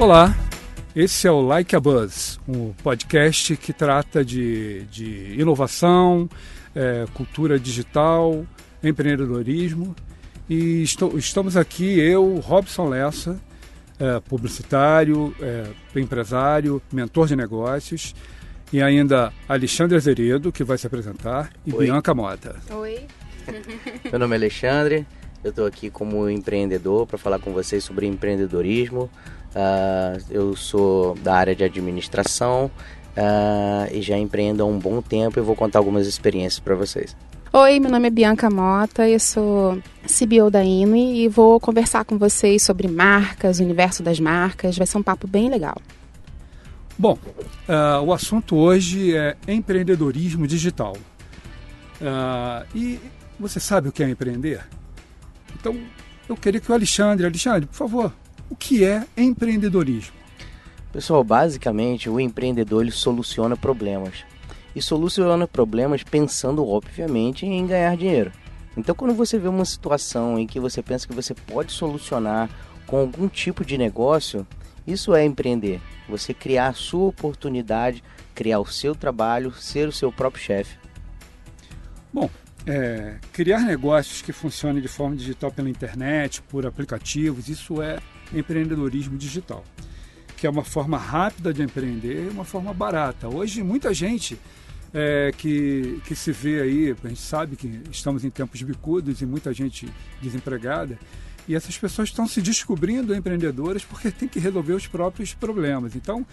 Olá, esse é o Like a Buzz, um podcast que trata de, de inovação, é, cultura digital, empreendedorismo. E estou, estamos aqui, eu, Robson Lessa, é, publicitário, é, empresário, mentor de negócios, e ainda Alexandre Azeredo, que vai se apresentar, e Oi. Bianca Mota. Oi. Meu nome é Alexandre, eu estou aqui como empreendedor para falar com vocês sobre empreendedorismo. Ah, eu sou da área de administração ah, e já empreendo há um bom tempo e vou contar algumas experiências para vocês. Oi, meu nome é Bianca Mota, eu sou CBO da INE e vou conversar com vocês sobre marcas, o universo das marcas. Vai ser um papo bem legal. Bom, ah, o assunto hoje é empreendedorismo digital. E você sabe o que é empreender? Então, eu queria que o Alexandre, Alexandre, por favor, o que é empreendedorismo? Pessoal, basicamente o empreendedor ele soluciona problemas. E soluciona problemas pensando, obviamente, em ganhar dinheiro. Então, quando você vê uma situação em que você pensa que você pode solucionar com algum tipo de negócio, isso é empreender. Você criar a sua oportunidade, criar o seu trabalho, ser o seu próprio chefe. Bom, é, criar negócios que funcionem de forma digital pela internet, por aplicativos, isso é empreendedorismo digital, que é uma forma rápida de empreender e uma forma barata. Hoje, muita gente é, que, que se vê aí, a gente sabe que estamos em tempos bicudos e muita gente desempregada, e essas pessoas estão se descobrindo empreendedoras porque têm que resolver os próprios problemas. Então,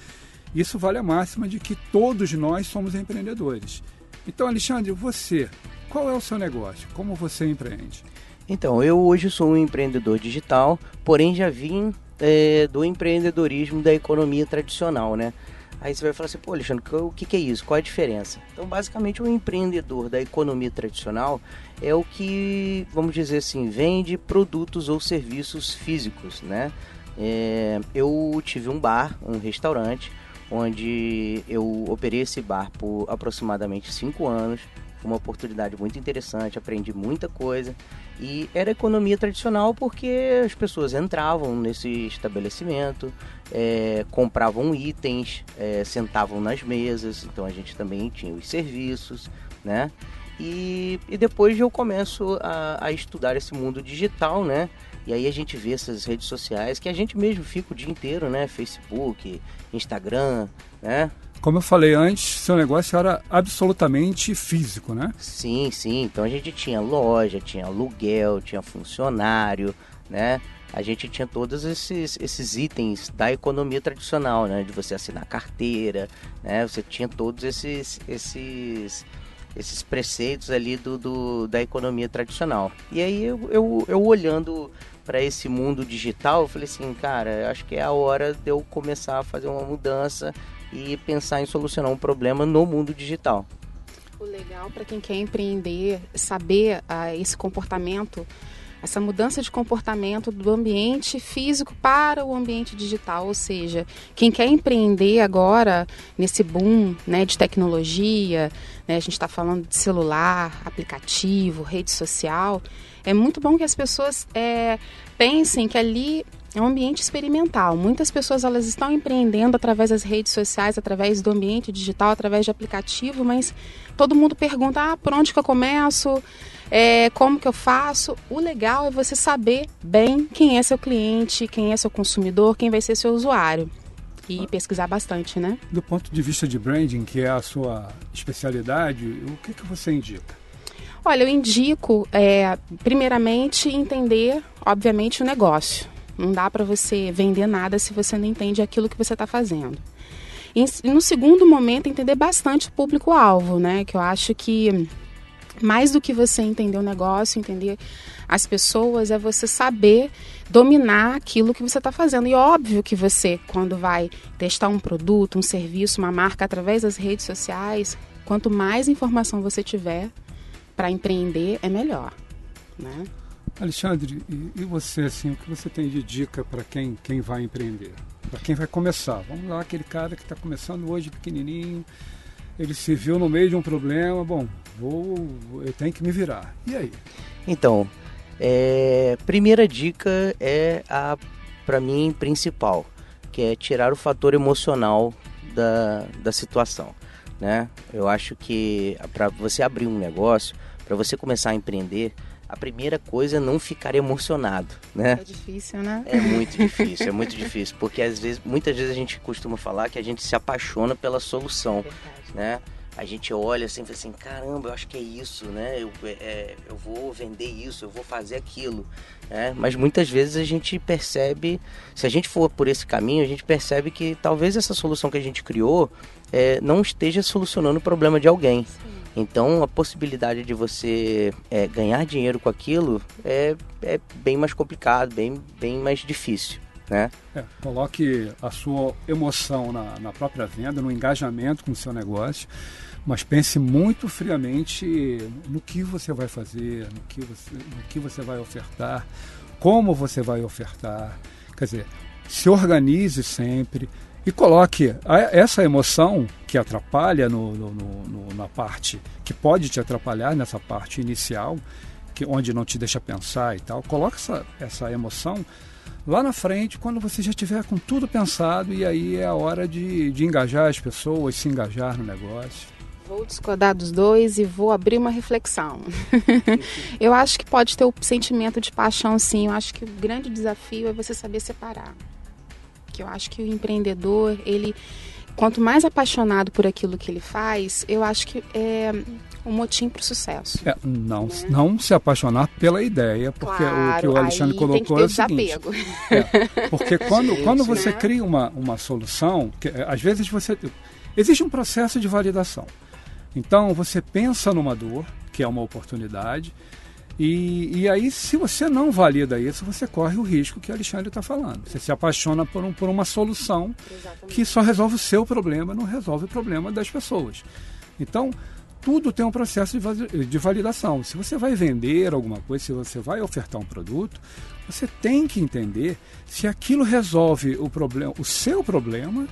isso vale a máxima de que todos nós somos empreendedores. Então, Alexandre, você, qual é o seu negócio? Como você empreende? Então, eu hoje sou um empreendedor digital, porém já vim é, do empreendedorismo da economia tradicional, né? Aí você vai falar assim, pô, Alexandre, o que, que é isso? Qual é a diferença? Então, basicamente, o empreendedor da economia tradicional é o que, vamos dizer assim, vende produtos ou serviços físicos, né? É, eu tive um bar, um restaurante, onde eu operei esse bar por aproximadamente cinco anos. Uma oportunidade muito interessante, aprendi muita coisa. E era economia tradicional porque as pessoas entravam nesse estabelecimento, é, compravam itens, é, sentavam nas mesas, então a gente também tinha os serviços, né? E, e depois eu começo a, a estudar esse mundo digital, né? E aí a gente vê essas redes sociais que a gente mesmo fica o dia inteiro, né? Facebook, Instagram, né? Como eu falei antes, seu negócio era absolutamente físico, né? Sim, sim. Então a gente tinha loja, tinha aluguel, tinha funcionário, né? A gente tinha todos esses, esses itens da economia tradicional, né? De você assinar carteira, né? Você tinha todos esses, esses, esses preceitos ali do, do da economia tradicional. E aí eu, eu, eu olhando para esse mundo digital, eu falei assim, cara, acho que é a hora de eu começar a fazer uma mudança e pensar em solucionar um problema no mundo digital. O legal para quem quer empreender, saber ah, esse comportamento, essa mudança de comportamento do ambiente físico para o ambiente digital, ou seja, quem quer empreender agora nesse boom né, de tecnologia, né, a gente está falando de celular, aplicativo, rede social, é muito bom que as pessoas é, pensem que ali é um ambiente experimental. Muitas pessoas elas estão empreendendo através das redes sociais, através do ambiente digital, através de aplicativo, mas todo mundo pergunta: ah, por onde que eu começo? É, como que eu faço? O legal é você saber bem quem é seu cliente, quem é seu consumidor, quem vai ser seu usuário. E pesquisar bastante, né? Do ponto de vista de branding, que é a sua especialidade, o que, que você indica? Olha, eu indico, é, primeiramente, entender, obviamente, o negócio. Não dá para você vender nada se você não entende aquilo que você está fazendo. E, no segundo momento, entender bastante o público-alvo, né? Que eu acho que mais do que você entender o negócio, entender as pessoas, é você saber dominar aquilo que você está fazendo. E óbvio que você, quando vai testar um produto, um serviço, uma marca através das redes sociais, quanto mais informação você tiver para empreender, é melhor. Né? Alexandre, e, e você, assim, o que você tem de dica para quem, quem vai empreender? Para quem vai começar? Vamos lá, aquele cara que está começando hoje pequenininho, ele se viu no meio de um problema, bom, vou, eu tenho que me virar. E aí? Então, é, primeira dica é a, para mim, principal, que é tirar o fator emocional da, da situação. Né? Eu acho que para você abrir um negócio, para você começar a empreender, a primeira coisa é não ficar emocionado, né? É difícil, né? É muito difícil, é muito difícil, porque às vezes, muitas vezes a gente costuma falar que a gente se apaixona pela solução, é né? A gente olha assim, fala assim, caramba, eu acho que é isso, né? Eu, é, é, eu vou vender isso, eu vou fazer aquilo, né? Mas muitas vezes a gente percebe, se a gente for por esse caminho, a gente percebe que talvez essa solução que a gente criou é, não esteja solucionando o problema de alguém. Sim. Então a possibilidade de você é, ganhar dinheiro com aquilo é, é bem mais complicado, bem, bem mais difícil. Né? É, coloque a sua emoção na, na própria venda, no engajamento com o seu negócio, mas pense muito friamente no que você vai fazer, no que você, no que você vai ofertar, como você vai ofertar. Quer dizer, se organize sempre, e coloque essa emoção que atrapalha no, no, no, na parte, que pode te atrapalhar nessa parte inicial, que, onde não te deixa pensar e tal, coloque essa, essa emoção lá na frente, quando você já tiver com tudo pensado, e aí é a hora de, de engajar as pessoas, se engajar no negócio. Vou discordar dos dois e vou abrir uma reflexão. eu acho que pode ter o sentimento de paixão, sim. Eu acho que o grande desafio é você saber separar que eu acho que o empreendedor, ele quanto mais apaixonado por aquilo que ele faz, eu acho que é um motim para o sucesso. É, não, né? não se apaixonar pela ideia, porque claro, o que o Alexandre colocou é o seguinte. É, porque quando, Gente, quando você né? cria uma, uma solução, que, é, às vezes você. Existe um processo de validação. Então você pensa numa dor, que é uma oportunidade, e, e aí, se você não valida isso, você corre o risco que o Alexandre está falando. Você se apaixona por, um, por uma solução Exatamente. que só resolve o seu problema, não resolve o problema das pessoas. Então, tudo tem um processo de validação. Se você vai vender alguma coisa, se você vai ofertar um produto, você tem que entender se aquilo resolve o, problema, o seu problema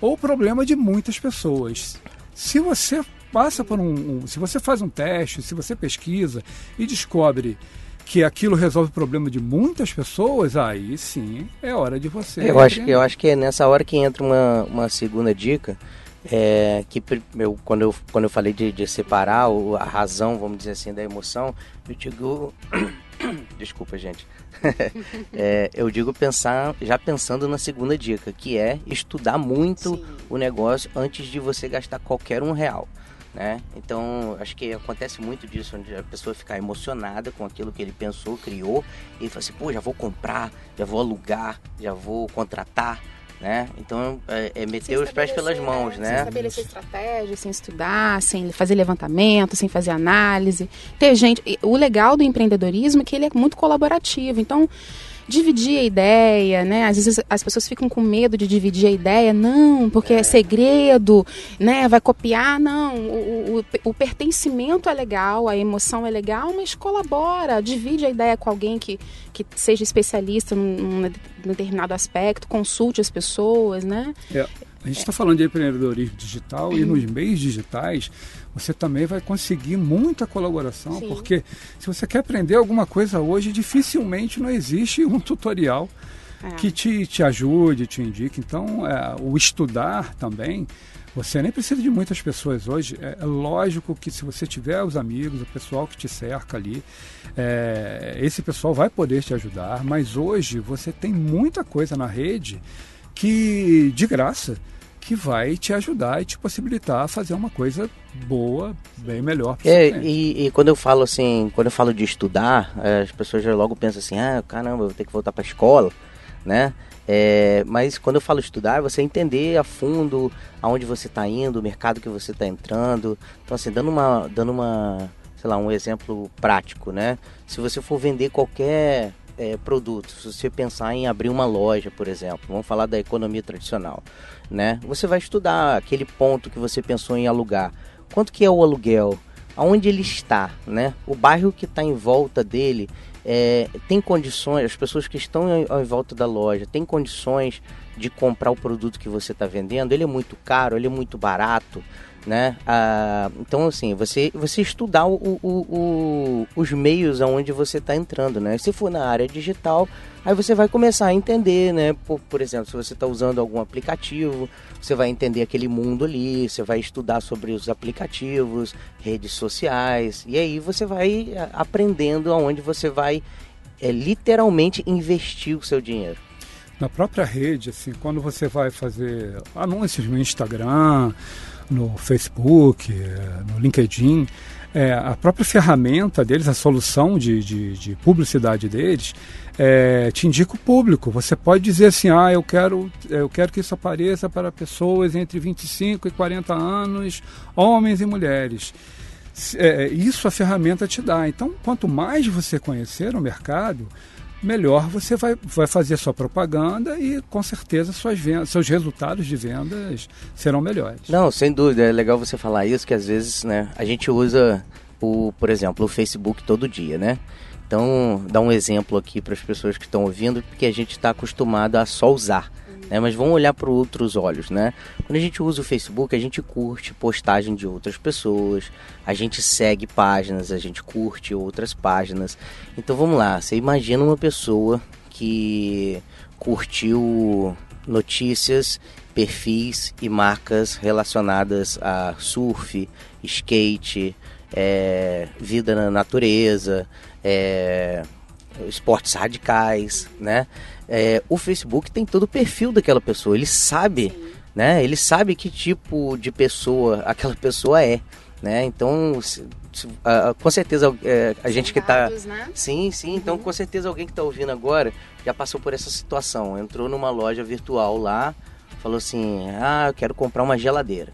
ou o problema de muitas pessoas. Se você passa por um, um, Se você faz um teste, se você pesquisa e descobre que aquilo resolve o problema de muitas pessoas, aí sim é hora de você. Eu acho, que, eu acho que é nessa hora que entra uma, uma segunda dica. É, que eu, quando, eu, quando eu falei de, de separar a razão, vamos dizer assim, da emoção, eu digo. Desculpa, gente. é, eu digo pensar, já pensando na segunda dica, que é estudar muito Sim. o negócio antes de você gastar qualquer um real né? Então, acho que acontece muito disso, onde a pessoa fica emocionada com aquilo que ele pensou, criou, e fala assim, pô, já vou comprar, já vou alugar, já vou contratar, né? Então, é, é meter os pés pelas mãos, né? Sem estabelecer estratégia, sem estudar, sem fazer levantamento, sem fazer análise. Ter gente... O legal do empreendedorismo é que ele é muito colaborativo, então dividir a ideia, né? Às vezes as pessoas ficam com medo de dividir a ideia, não, porque é, é segredo, né? Vai copiar, não. O, o, o, pertencimento é legal, a emoção é legal, mas colabora, divide a ideia com alguém que, que seja especialista num, num determinado aspecto, consulte as pessoas, né? É. A gente está falando de empreendedorismo digital e nos meios digitais você também vai conseguir muita colaboração, Sim. porque se você quer aprender alguma coisa hoje, dificilmente não existe um tutorial é. que te, te ajude, te indique. Então, é, o estudar também, você nem precisa de muitas pessoas hoje. É, é, lógico que se você tiver os amigos, o pessoal que te cerca ali, é, esse pessoal vai poder te ajudar, mas hoje você tem muita coisa na rede que, de graça, que vai te ajudar e te possibilitar a fazer uma coisa boa, bem melhor. É, e, e, quando eu falo assim, quando eu falo de estudar, é, as pessoas já logo pensam assim, ah, caramba, eu vou ter que voltar para a escola, né? É, mas quando eu falo estudar, é você entender a fundo aonde você está indo, o mercado que você está entrando. Então, assim, dando uma, dando uma, sei lá, um exemplo prático, né? Se você for vender qualquer é, produto, se você pensar em abrir uma loja, por exemplo, vamos falar da economia tradicional, né? Você vai estudar aquele ponto que você pensou em alugar. Quanto que é o aluguel? Aonde ele está, né? O bairro que está em volta dele é, tem condições, as pessoas que estão em, em volta da loja têm condições de comprar o produto que você está vendendo. Ele é muito caro, ele é muito barato, né? Ah, então, assim, você, você estudar o, o, o, os meios aonde você está entrando, né? Se for na área digital, aí você vai começar a entender, né? Por, por exemplo, se você está usando algum aplicativo, você vai entender aquele mundo ali, você vai estudar sobre os aplicativos, redes sociais, e aí você vai ah, aprendendo aonde você vai é, literalmente investir o seu dinheiro. Na própria rede, assim, quando você vai fazer anúncios no Instagram, no Facebook, no LinkedIn, é, a própria ferramenta deles, a solução de, de, de publicidade deles, é, te indica o público. Você pode dizer assim, ah, eu quero, eu quero que isso apareça para pessoas entre 25 e 40 anos, homens e mulheres. É, isso a ferramenta te dá. Então, quanto mais você conhecer o mercado, melhor você vai, vai fazer sua propaganda e com certeza suas vendas, seus resultados de vendas serão melhores. Não, sem dúvida, é legal você falar isso, que às vezes né, a gente usa, o, por exemplo, o Facebook todo dia, né? Então, dá um exemplo aqui para as pessoas que estão ouvindo, porque a gente está acostumado a só usar né? Mas vamos olhar para outros olhos, né? Quando a gente usa o Facebook, a gente curte postagem de outras pessoas, a gente segue páginas, a gente curte outras páginas. Então vamos lá, você imagina uma pessoa que curtiu notícias, perfis e marcas relacionadas a surf, skate, é, vida na natureza, é, esportes radicais, né? é, o Facebook tem todo o perfil daquela pessoa. Ele sabe, Sim. né? Ele sabe que tipo de pessoa aquela pessoa é, né? Então, se, se, uh, com certeza é, a gente que está, né? sim, sim. Então, uhum. Então, com certeza alguém que está ouvindo agora já passou por essa situação. Entrou numa loja virtual lá, falou assim: Ah, eu quero comprar uma geladeira.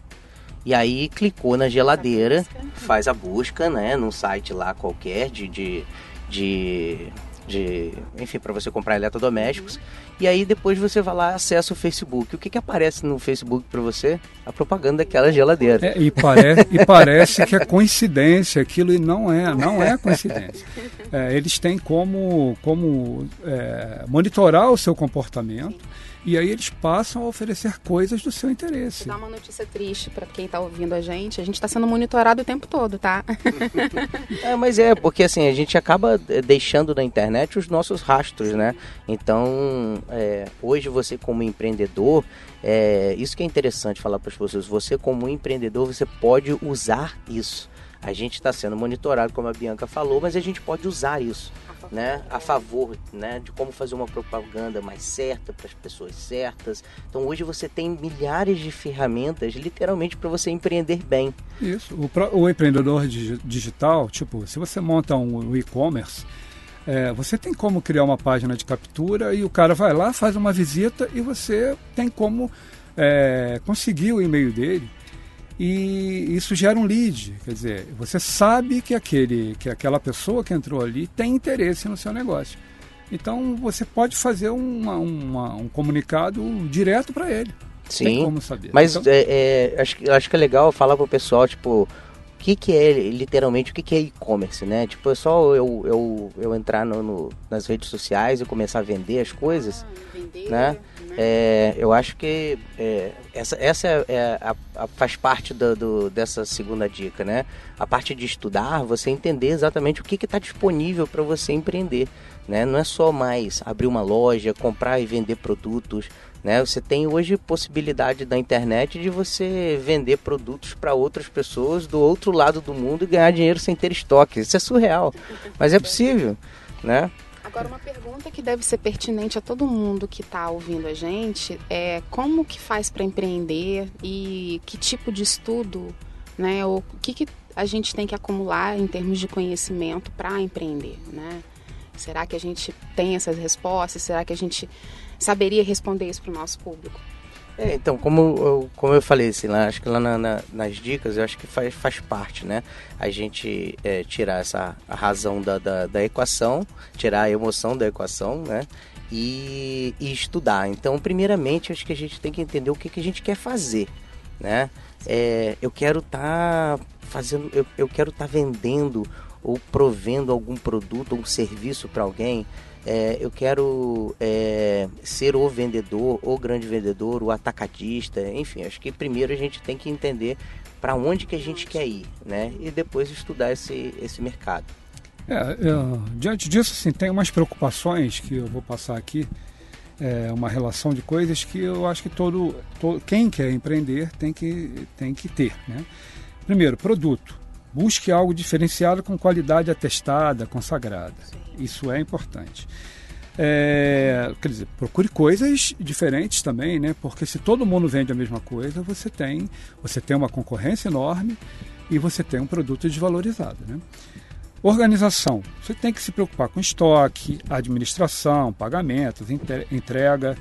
E aí clicou na geladeira, faz a busca, né, num site lá qualquer de, de, de de, enfim, para você comprar eletrodomésticos. E aí depois você vai lá acessa o Facebook. O que, que aparece no Facebook para você? A propaganda daquela geladeira. É, e, pare e parece que é coincidência aquilo e não é, não é coincidência. É, eles têm como, como é, monitorar o seu comportamento e aí eles passam a oferecer coisas do seu interesse. Dar uma notícia triste para quem está ouvindo a gente. A gente está sendo monitorado o tempo todo, tá? é, mas é, porque assim, a gente acaba deixando na internet os nossos rastros, né? Então, é, hoje você como empreendedor, é, isso que é interessante falar para as pessoas, você como empreendedor, você pode usar isso. A gente está sendo monitorado, como a Bianca falou, mas a gente pode usar isso né, a favor né, de como fazer uma propaganda mais certa para as pessoas certas. Então hoje você tem milhares de ferramentas literalmente para você empreender bem. Isso. O, o empreendedor digital, tipo, se você monta um e-commerce, é, você tem como criar uma página de captura e o cara vai lá, faz uma visita e você tem como é, conseguir o e-mail dele e isso gera um lead, quer dizer, você sabe que aquele, que aquela pessoa que entrou ali tem interesse no seu negócio. Então você pode fazer uma, uma, um comunicado direto para ele. Sim. Tem como saber. Mas então, é, é, acho, acho que é legal falar pro pessoal, tipo, o que, que é literalmente, o que, que é e-commerce, né? Tipo, é só eu, eu, eu entrar no, no, nas redes sociais e começar a vender as coisas, ah, vender, né? É, eu acho que é, essa, essa é, é a, a, faz parte do, do, dessa segunda dica, né? A parte de estudar, você entender exatamente o que está disponível para você empreender. Né? Não é só mais abrir uma loja, comprar e vender produtos. Né? Você tem hoje possibilidade da internet de você vender produtos para outras pessoas do outro lado do mundo e ganhar dinheiro sem ter estoque. Isso é surreal, mas é possível. Né? Agora, uma pergunta que deve ser pertinente a todo mundo que está ouvindo a gente é como que faz para empreender e que tipo de estudo, né? Ou o que, que a gente tem que acumular em termos de conhecimento para empreender, né? Será que a gente tem essas respostas? Será que a gente saberia responder isso para o nosso público? É, então, como eu, como eu falei, assim, lá, acho que lá na, na, nas dicas, eu acho que faz, faz parte, né? A gente é, tirar essa razão da, da, da, equação, tirar a emoção da equação, né? E, e, estudar. Então, primeiramente, acho que a gente tem que entender o que, que a gente quer fazer, né? É, eu quero estar tá fazendo, eu, eu quero estar tá vendendo ou provendo algum produto ou um serviço para alguém é, eu quero é, ser o vendedor, o grande vendedor, o atacadista, enfim, acho que primeiro a gente tem que entender para onde que a gente quer ir, né? E depois estudar esse, esse mercado. É, é, diante disso, assim, tem umas preocupações que eu vou passar aqui, é, uma relação de coisas que eu acho que todo, todo quem quer empreender tem que, tem que ter, né? Primeiro, produto. Busque algo diferenciado com qualidade atestada, consagrada. Isso é importante. É, quer dizer, procure coisas diferentes também, né? Porque se todo mundo vende a mesma coisa, você tem, você tem uma concorrência enorme e você tem um produto desvalorizado, né? Organização. Você tem que se preocupar com estoque, administração, pagamentos, entrega.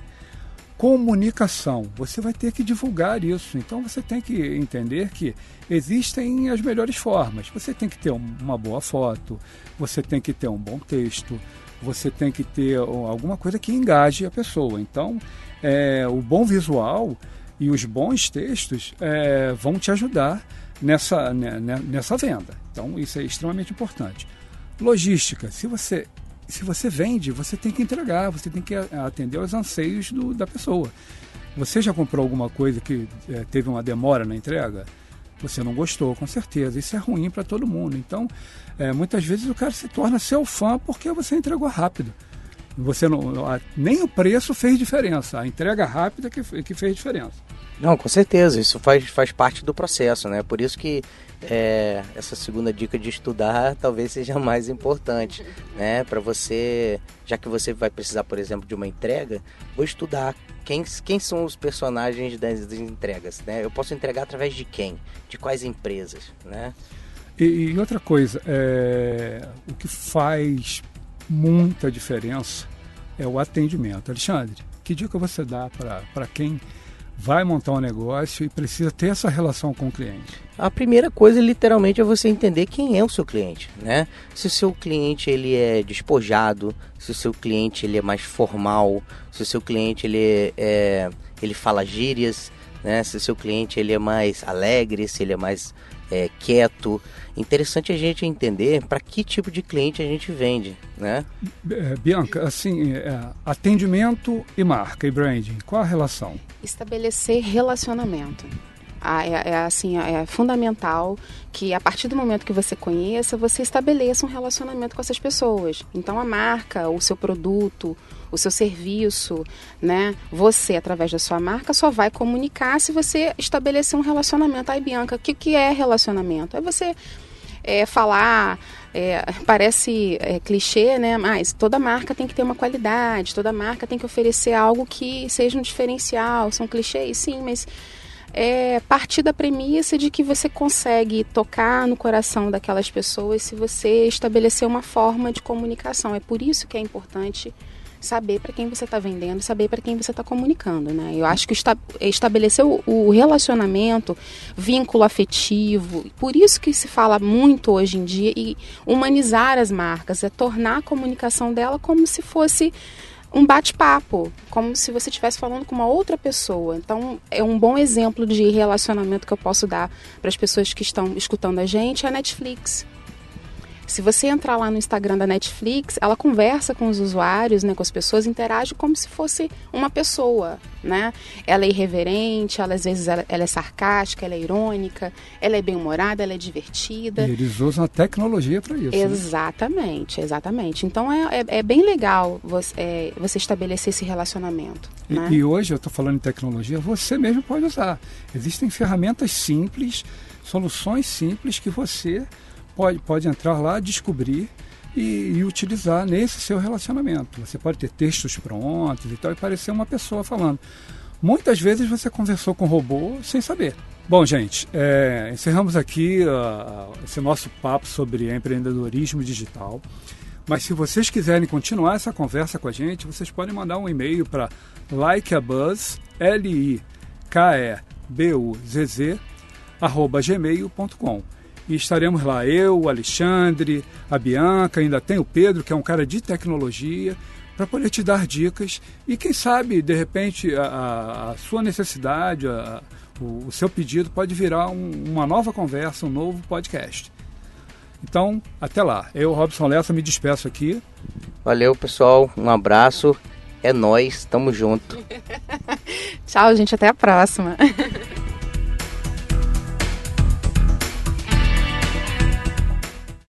Comunicação. Você vai ter que divulgar isso. Então você tem que entender que existem as melhores formas. Você tem que ter uma boa foto, você tem que ter um bom texto, você tem que ter alguma coisa que engaje a pessoa. Então, é, o bom visual e os bons textos é, vão te ajudar nessa, né, né, nessa venda. Então, isso é extremamente importante. Logística. Se você, se você vende, você tem que entregar, você tem que atender aos anseios do, da pessoa. Você já comprou alguma coisa que é, teve uma demora na entrega? Você não gostou, com certeza. Isso é ruim para todo mundo. Então, é, muitas vezes o cara se torna seu fã porque você entregou rápido. Você não, nem o preço fez diferença, a entrega rápida que, que fez diferença. Não, com certeza, isso faz, faz parte do processo, né? Por isso que é, essa segunda dica de estudar talvez seja mais importante, né? Para você, já que você vai precisar, por exemplo, de uma entrega, vou estudar quem, quem são os personagens das, das entregas, né? Eu posso entregar através de quem? De quais empresas, né? E, e outra coisa, é, o que faz muita diferença é o atendimento. Alexandre, que dica você dá para quem vai montar um negócio e precisa ter essa relação com o cliente? A primeira coisa, literalmente, é você entender quem é o seu cliente, né? Se o seu cliente ele é despojado, se o seu cliente ele é mais formal, se o seu cliente ele é, é ele fala gírias, né? Se o seu cliente ele é mais alegre, se ele é mais é, quieto. Interessante a gente entender para que tipo de cliente a gente vende, né? É, Bianca, assim, é, atendimento e marca e branding, qual a relação? Estabelecer relacionamento. É, é, assim, é fundamental que a partir do momento que você conheça, você estabeleça um relacionamento com essas pessoas. Então a marca, o seu produto, o seu serviço, né? Você, através da sua marca, só vai comunicar se você estabelecer um relacionamento. Aí, Bianca, o que, que é relacionamento? É você é, falar, é, parece é, clichê, né? Mas toda marca tem que ter uma qualidade, toda marca tem que oferecer algo que seja um diferencial. São clichês, sim, mas é partir da premissa de que você consegue tocar no coração daquelas pessoas se você estabelecer uma forma de comunicação. É por isso que é importante saber para quem você está vendendo, saber para quem você está comunicando, né? Eu acho que estabelecer o relacionamento, vínculo afetivo, por isso que se fala muito hoje em dia e humanizar as marcas, é tornar a comunicação dela como se fosse um bate-papo, como se você estivesse falando com uma outra pessoa. Então, é um bom exemplo de relacionamento que eu posso dar para as pessoas que estão escutando a gente é a Netflix. Se você entrar lá no Instagram da Netflix, ela conversa com os usuários, né, com as pessoas, interage como se fosse uma pessoa, né? Ela é irreverente, ela às vezes ela, ela é sarcástica, ela é irônica, ela é bem-humorada, ela é divertida. E eles usam a tecnologia para isso. Né? Exatamente, né? exatamente. Então é, é, é, bem legal você, é, você estabelecer esse relacionamento. E, né? e hoje eu estou falando em tecnologia, você mesmo pode usar. Existem ferramentas simples, soluções simples que você pode, pode entrar lá, descobrir e, e, utilizar nesse seu relacionamento. Você pode ter textos prontos e tal e parecer uma pessoa falando. Muitas vezes você conversou com o robô sem saber. Bom, gente, é, encerramos aqui uh, esse nosso papo sobre empreendedorismo digital. Mas se vocês quiserem continuar essa conversa com a gente, vocês podem mandar um e-mail para likeabuzz, L-I-K-E-B-U-Z-Z, arroba gmail.com e estaremos lá. Eu, o Alexandre, a Bianca, ainda tem o Pedro, que é um cara de tecnologia, para poder te dar dicas e quem sabe, de repente, a, a sua necessidade, a, o, o, seu pedido pode virar um, uma nova conversa, um novo podcast. Então, até lá. Eu, Robson Lessa, me despeço aqui. Valeu, pessoal. Um abraço. É nós, tamo junto. Tchau, gente. Até a próxima.